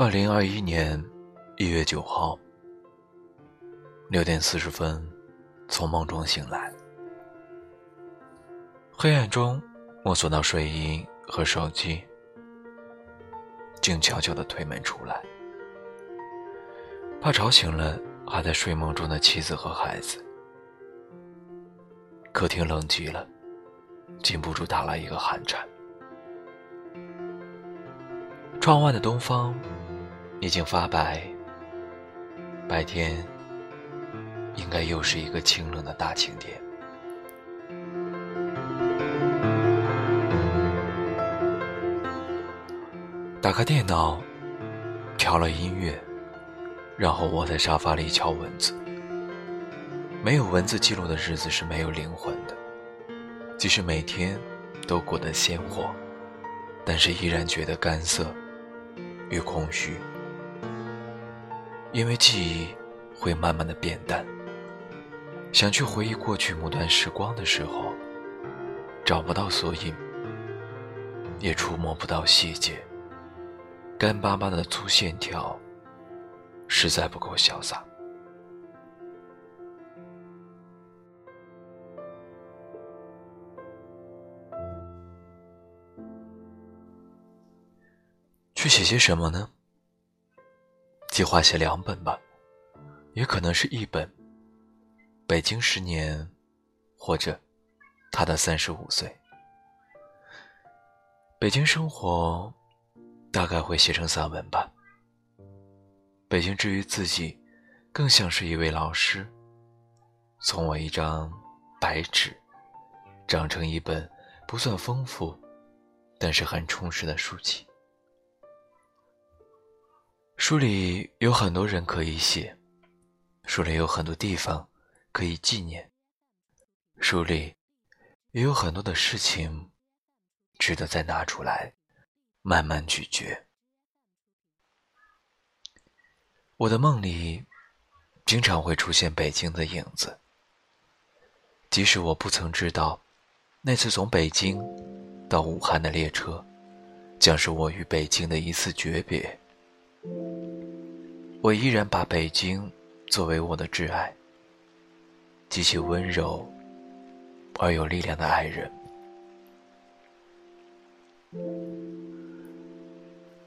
二零二一年一月九号六点四十分，从梦中醒来。黑暗中，摸索到睡衣和手机，静悄悄的推门出来，怕吵醒了还在睡梦中的妻子和孩子。客厅冷极了，禁不住打了一个寒颤。窗外的东方。已经发白，白天应该又是一个清冷的大晴天。打开电脑，调了音乐，然后窝在沙发里敲文字。没有文字记录的日子是没有灵魂的，即使每天都过得鲜活，但是依然觉得干涩与空虚。因为记忆会慢慢的变淡，想去回忆过去某段时光的时候，找不到索引，也触摸不到细节，干巴巴的粗线条，实在不够潇洒。去写些什么呢？计划写两本吧，也可能是一本。《北京十年》，或者他的三十五岁。北京生活大概会写成散文吧。北京至于自己，更像是一位老师，从我一张白纸，长成一本不算丰富，但是很充实的书籍。书里有很多人可以写，书里有很多地方可以纪念，书里也有很多的事情值得再拿出来慢慢咀嚼。我的梦里经常会出现北京的影子，即使我不曾知道那次从北京到武汉的列车将是我与北京的一次诀别。我依然把北京作为我的挚爱，极其温柔而有力量的爱人，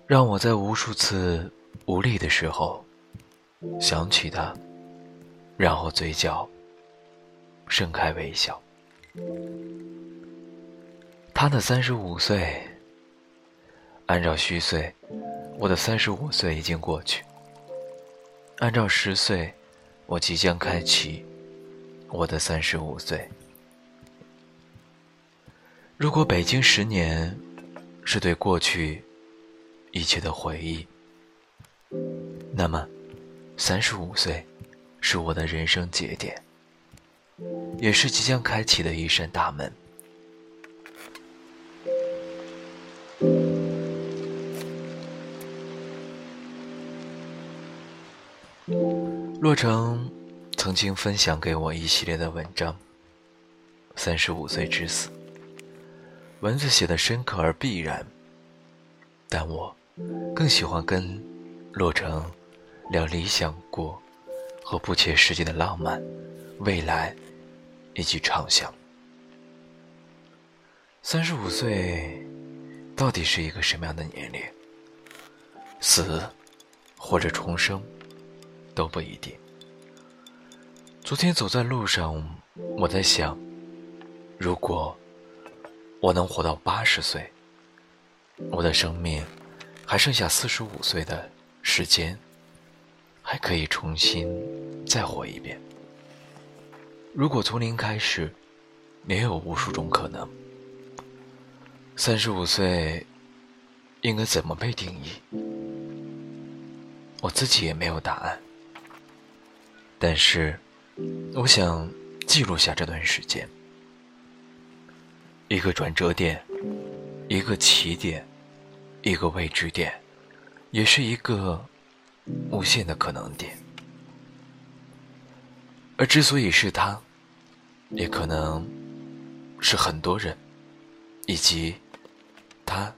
让我在无数次无力的时候想起他，然后嘴角盛开微笑。他的三十五岁，按照虚岁。我的三十五岁已经过去，按照十岁，我即将开启我的三十五岁。如果北京十年是对过去一切的回忆，那么三十五岁是我的人生节点，也是即将开启的一扇大门。洛城曾经分享给我一系列的文章，《三十五岁之死》，文字写的深刻而必然，但我更喜欢跟洛城聊理想国和不切实际的浪漫、未来以及畅想。三十五岁到底是一个什么样的年龄？死或者重生？都不一定。昨天走在路上，我在想，如果我能活到八十岁，我的生命还剩下四十五岁的时间，还可以重新再活一遍。如果从零开始，也有无数种可能。三十五岁应该怎么被定义？我自己也没有答案。但是，我想记录下这段时间，一个转折点，一个起点，一个未知点，也是一个无限的可能点。而之所以是他，也可能是很多人，以及他，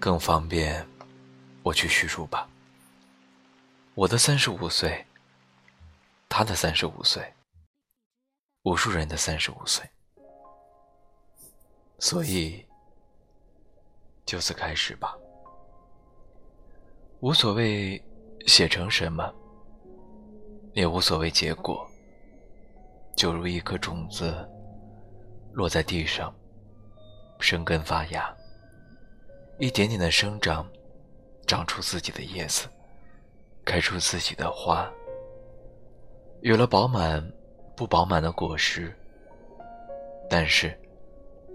更方便我去叙述吧。我的三十五岁，他的三十五岁，无数人的三十五岁，所以就此开始吧。无所谓写成什么，也无所谓结果，就如一颗种子落在地上，生根发芽，一点点的生长，长出自己的叶子，开出自己的花，有了饱满不饱满的果实，但是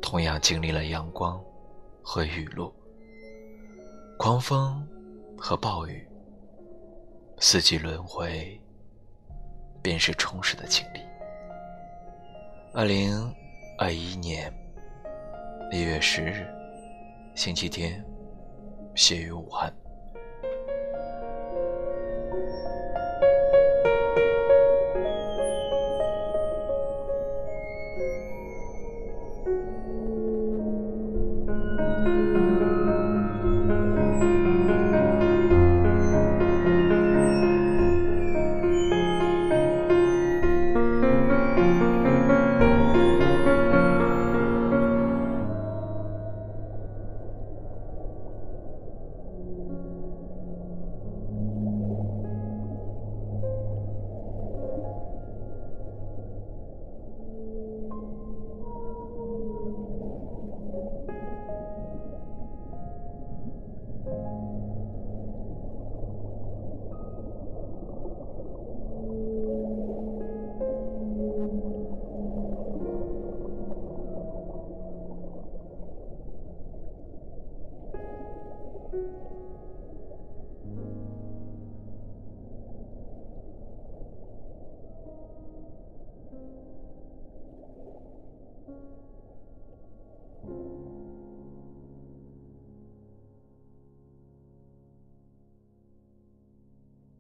同样经历了阳光和雨露，狂风。和暴雨，四季轮回，便是充实的经历。二零二一年一月十日，星期天，写于武汉。